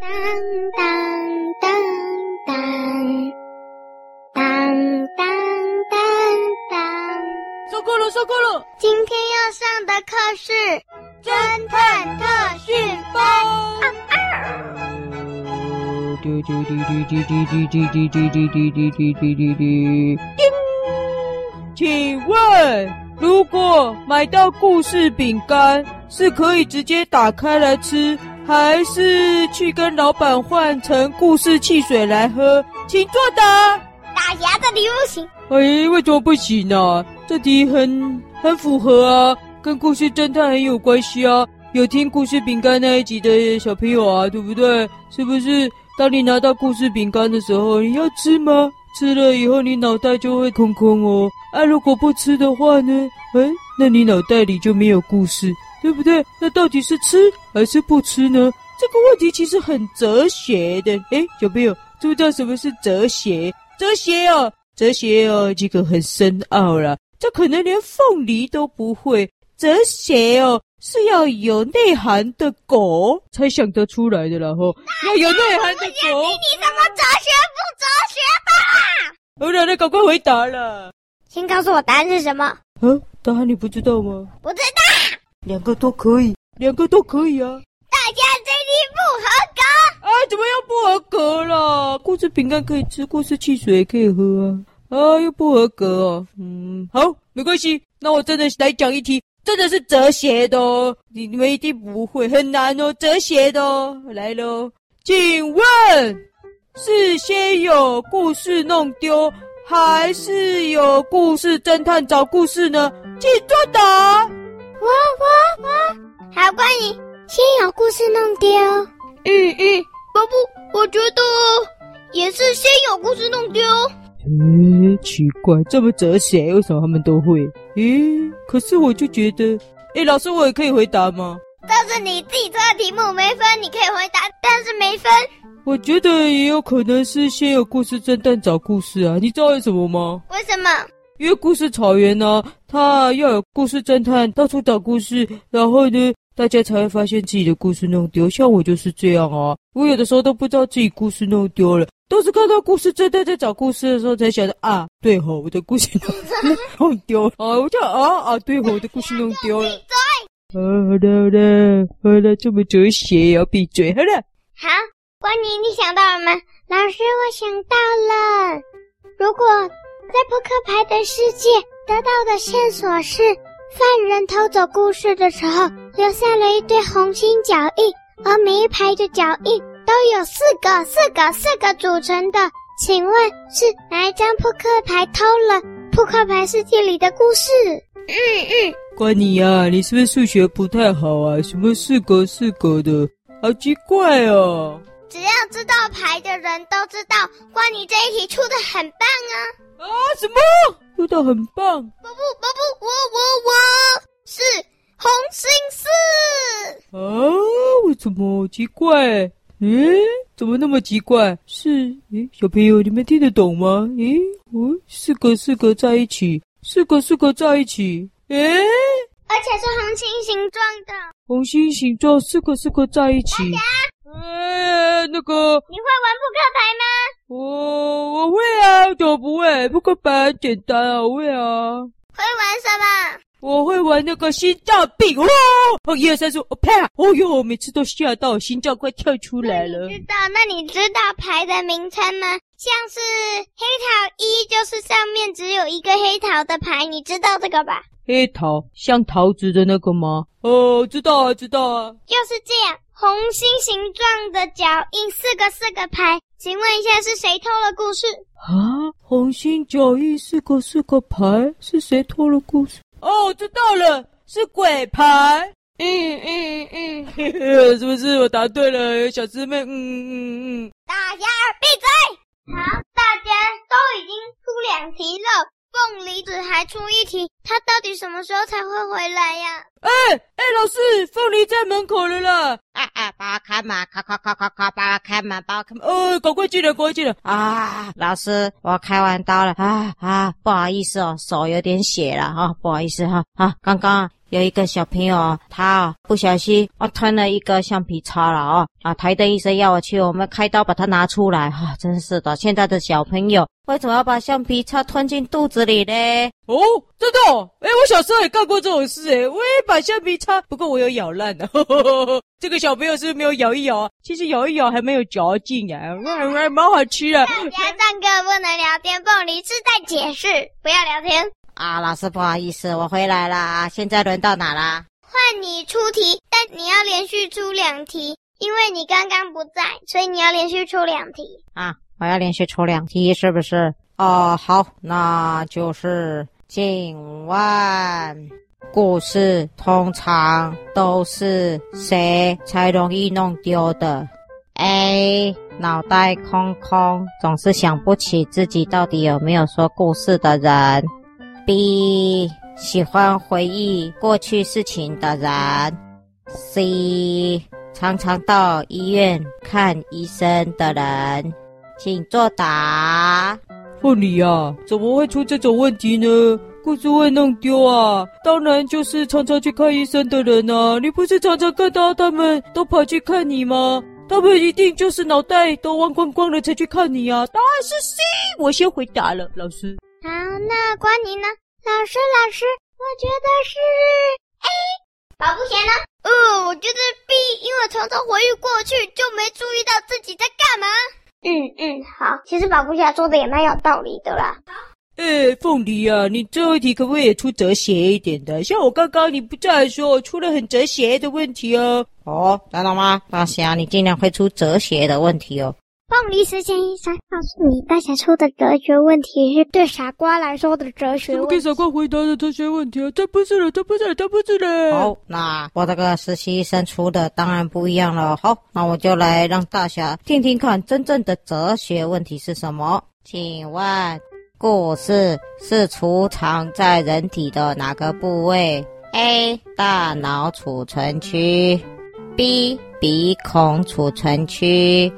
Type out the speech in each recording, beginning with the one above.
当当当当当当当当。上课了，上课了！今天要上的课是侦探特训班。啊啊！滴滴滴滴滴滴滴滴滴滴滴滴滴滴滴滴滴。请问，如果买到故事饼干，是可以直接打开来吃，还是去跟老板换成故事汽水来喝？请作答。大侠，这题不行。哎，为什么不行呢？这题很很符合啊，跟故事侦探很有关系啊。有听故事饼干那一集的小朋友啊，对不对？是不是？当你拿到故事饼干的时候，你要吃吗？吃了以后，你脑袋就会空空哦。啊，如果不吃的话呢？哎，那你脑袋里就没有故事，对不对？那到底是吃还是不吃呢？这个问题其实很哲学的。哎，小朋友，知不知道什么是哲学？哲学哦，哲学哦，这个很深奥了。这可能连凤梨都不会。哲学哦，是要有内涵的狗才想得出来的啦。吼，要有内涵的狗。你你什么哲学不哲学吧？好了，那赶快回答了。先告诉我答案是什么？啊，答案你不知道吗？不知道。两个都可以，两个都可以啊。大家这题不合格。啊，怎么又不合格了？故事饼干可以吃，故事汽水也可以喝啊。啊，又不合格哦。嗯，好，没关系。那我真的来讲一题，真的是哲学的哦。你你们一定不会，很难哦，哲学的哦。来喽，请问是先有故事弄丢，还是有故事侦探找故事呢？请作答。事弄丢。嗯嗯，宝布，我觉得也是先有故事弄丢。嗯，奇怪，这么哲学，为什么他们都会？诶，可是我就觉得，诶，老师，我也可以回答吗？这是你自己做的题目，没分，你可以回答，但是没分。我觉得也有可能是先有故事侦探找故事啊，你知道为什么吗？为什么？因为故事草原呢、啊，它要有故事侦探到处找故事，然后呢，大家才会发现自己的故事弄丢。像我就是这样啊，我有的时候都不知道自己故事弄丢了，都是看到故事真在在找故事的时候才想到啊，对吼，我的故事弄丢了啊，我就啊啊，对吼，我的故事弄丢了。闭嘴！好了好了好了，这么哲学，要闭嘴好了。好，关妮，你想到了吗？老师，我想到了，如果。在扑克牌的世界得到的线索是，犯人偷走故事的时候留下了一堆红心脚印，而每一排的脚印都有四个、四个、四个组成的。请问是哪一张扑克牌偷了扑克牌世界里的故事？嗯嗯，关你啊，你是不是数学不太好啊？什么四个四个的，好奇怪哦。只要知道牌的人都知道，关你这一题出的很棒啊！啊，什么？出的很棒？不不不不，我我我是红心四啊？为什么？奇怪？诶，怎么那么奇怪？是诶，小朋友，你们听得懂吗？诶，哦，四个四个在一起，四个四个在一起，诶，而且是红心形状的，红心形状，四个四个在一起。哎，那个，你会玩扑克牌吗？我我会啊，怎么不会？扑克牌很简单啊，我会啊。会玩什么？我会玩那个心脏病哦，哦，一二三四五，啪！哦哟，每次都吓到心脏快跳出来了。知道？那你知道牌的名称吗？像是黑桃一，就是上面只有一个黑桃的牌，你知道这个吧？黑桃像桃子的那个吗？哦，知道啊，知道啊。就是这样。红心形状的脚印，四个四个牌，请问一下是谁偷了故事？啊，红心脚印，四个四个牌，是谁偷了故事？哦，知道了，是鬼牌。嗯嗯嗯，嘿嘿，是不是我答对了，小师妹？嗯嗯嗯。大家闭嘴！好，大家都已经出两题了，凤梨子还出一题，他到底什么时候才会回来呀？哎哎，老师，凤梨在门口了啦！啊啊，帮我开门，咔咔咔咔咔，帮我开门，帮我开门！哦，赶快进来，赶快进来！啊，老师，我开完刀了啊啊，不好意思哦，手有点血了哈、哦，不好意思哈啊，刚刚。有一个小朋友，他不小心啊吞了一个橡皮擦了哦啊！台大医生要我去，我们开刀把它拿出来哈、啊，真是的，现在的小朋友为什么要把橡皮擦吞进肚子里呢？哦，真的哦，哎，我小时候也干过这种事哎，我也把橡皮擦，不过我有咬烂的。这个小朋友是不是没有咬一咬啊？其实咬一咬还蛮有嚼劲啊，还还蛮好吃的。大家唱歌不能聊天，凤梨是在解释，不要聊天。啊，老师不好意思，我回来啦。现在轮到哪啦？换你出题，但你要连续出两题，因为你刚刚不在，所以你要连续出两题。啊，我要连续出两题，是不是？哦，好，那就是，请问，故事通常都是谁才容易弄丢的？A，脑袋空空，总是想不起自己到底有没有说故事的人。B 喜欢回忆过去事情的人，C 常常到医院看医生的人，请作答。凤梨啊，怎么会出这种问题呢？故事会弄丢啊？当然就是常常去看医生的人啊！你不是常常看到他们都跑去看你吗？他们一定就是脑袋都忘光光了才去看你啊！答案是 C，我先回答了，老师。好，那关你呢？老师，老师，我觉得是 A。宝布侠呢？呃，我觉得 B，因为常常回忆过去，就没注意到自己在干嘛。嗯嗯，好，其实保护侠说的也蛮有道理的啦。哎，凤梨啊，你最后一题可不可以也出哲学一点的？像我刚刚你不在的时候，出了很哲学的问题哦。哦，知道吗？大侠，你尽量会出哲学的问题哦。凤梨时间一三，告诉你，大侠出的哲学问题是对傻瓜来说的哲学问题。怎么给傻瓜回答的哲学问题啊？这不是了，这不是了，这不是了。好，那我这个实习医生出的当然不一样了。好，那我就来让大侠听听看，真正的哲学问题是什么？请问，故事是储藏在人体的哪个部位？A. 大脑储存区，B. 鼻孔储存区。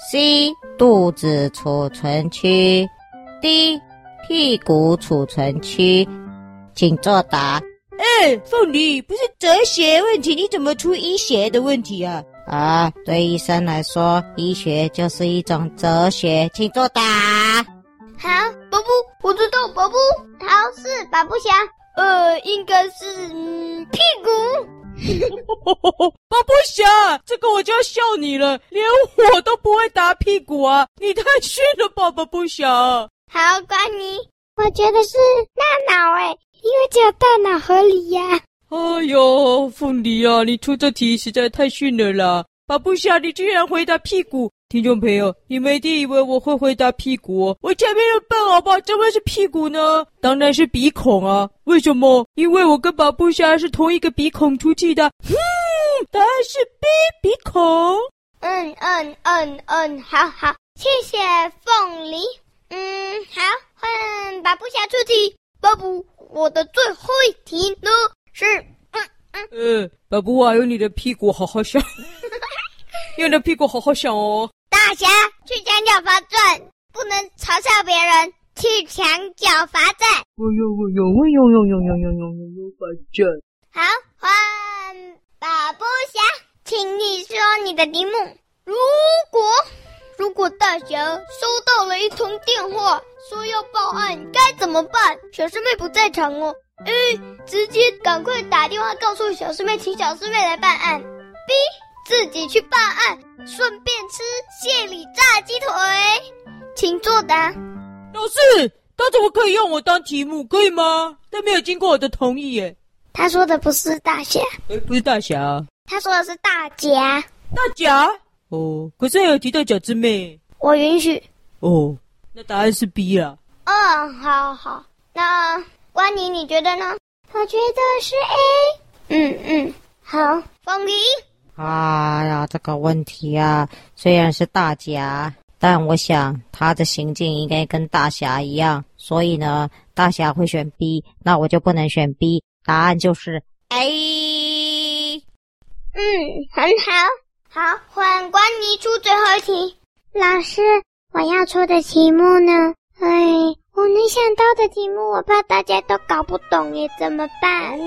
C 肚子储存区，D 屁股储存区，请作答。哎，凤梨，不是哲学问题，你怎么出医学的问题啊？啊，对医生来说，医学就是一种哲学，请作答。好，宝布，我知道，宝布，好，是宝布侠。呃，应该是嗯屁股。宝布侠，这个我就要笑你了，连我都不会打屁股啊！你太逊了，吧宝布侠。好，关你，我觉得是大脑哎，因为只有大脑合理呀、啊。哎呦，凤梨啊，你出这题实在太逊了啦！宝布侠，你居然回答屁股。听众朋友，你们一定以为我会回答屁股，我前面的笨好不好？怎么是屁股呢？当然是鼻孔啊！为什么？因为我跟宝布侠是同一个鼻孔出气的。嗯，答案是 B 鼻孔。嗯嗯嗯嗯，好好，谢谢凤梨。嗯，好，换宝布侠出题。宝布，我的最后一题呢是嗯嗯。呃，宝布啊，用你的屁股好好想，用你的屁股好好想哦。大侠去墙角罚站，不能嘲笑别人去墙角罚站。哎呦哎呦哎呦呦呦呦呦呦呦呦罚站！好，换宝宝侠，请你说你的题目。如果如果大侠收到了一通电话，说要报案，该怎么办？小师妹不在场哦。A 直接赶快打电话告诉小师妹，请小师妹来办案。B 自己去办案，顺便吃蟹里炸鸡腿，请作答。老师，他怎么可以用我当题目？可以吗？他没有经过我的同意耶。他说的不是大侠，诶，不是大侠，他说的是大甲。大甲？哦，可是还有提到饺子妹。我允许。哦，那答案是 B 了。嗯，好好。那关你，你觉得呢？我觉得是 A。嗯嗯，好，凤梨。哎呀，这个问题啊，虽然是大侠，但我想他的行径应该跟大侠一样，所以呢，大侠会选 B，那我就不能选 B。答案就是 A。嗯，很好。好，换关妮出最后一题。老师，我要出的题目呢？哎。我能想到的题目，我怕大家都搞不懂耶，怎么办？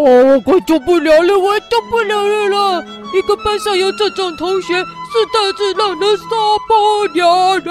我快动不了了，我动不了了！啦一个班上有这种同学，是真是让人受不了的。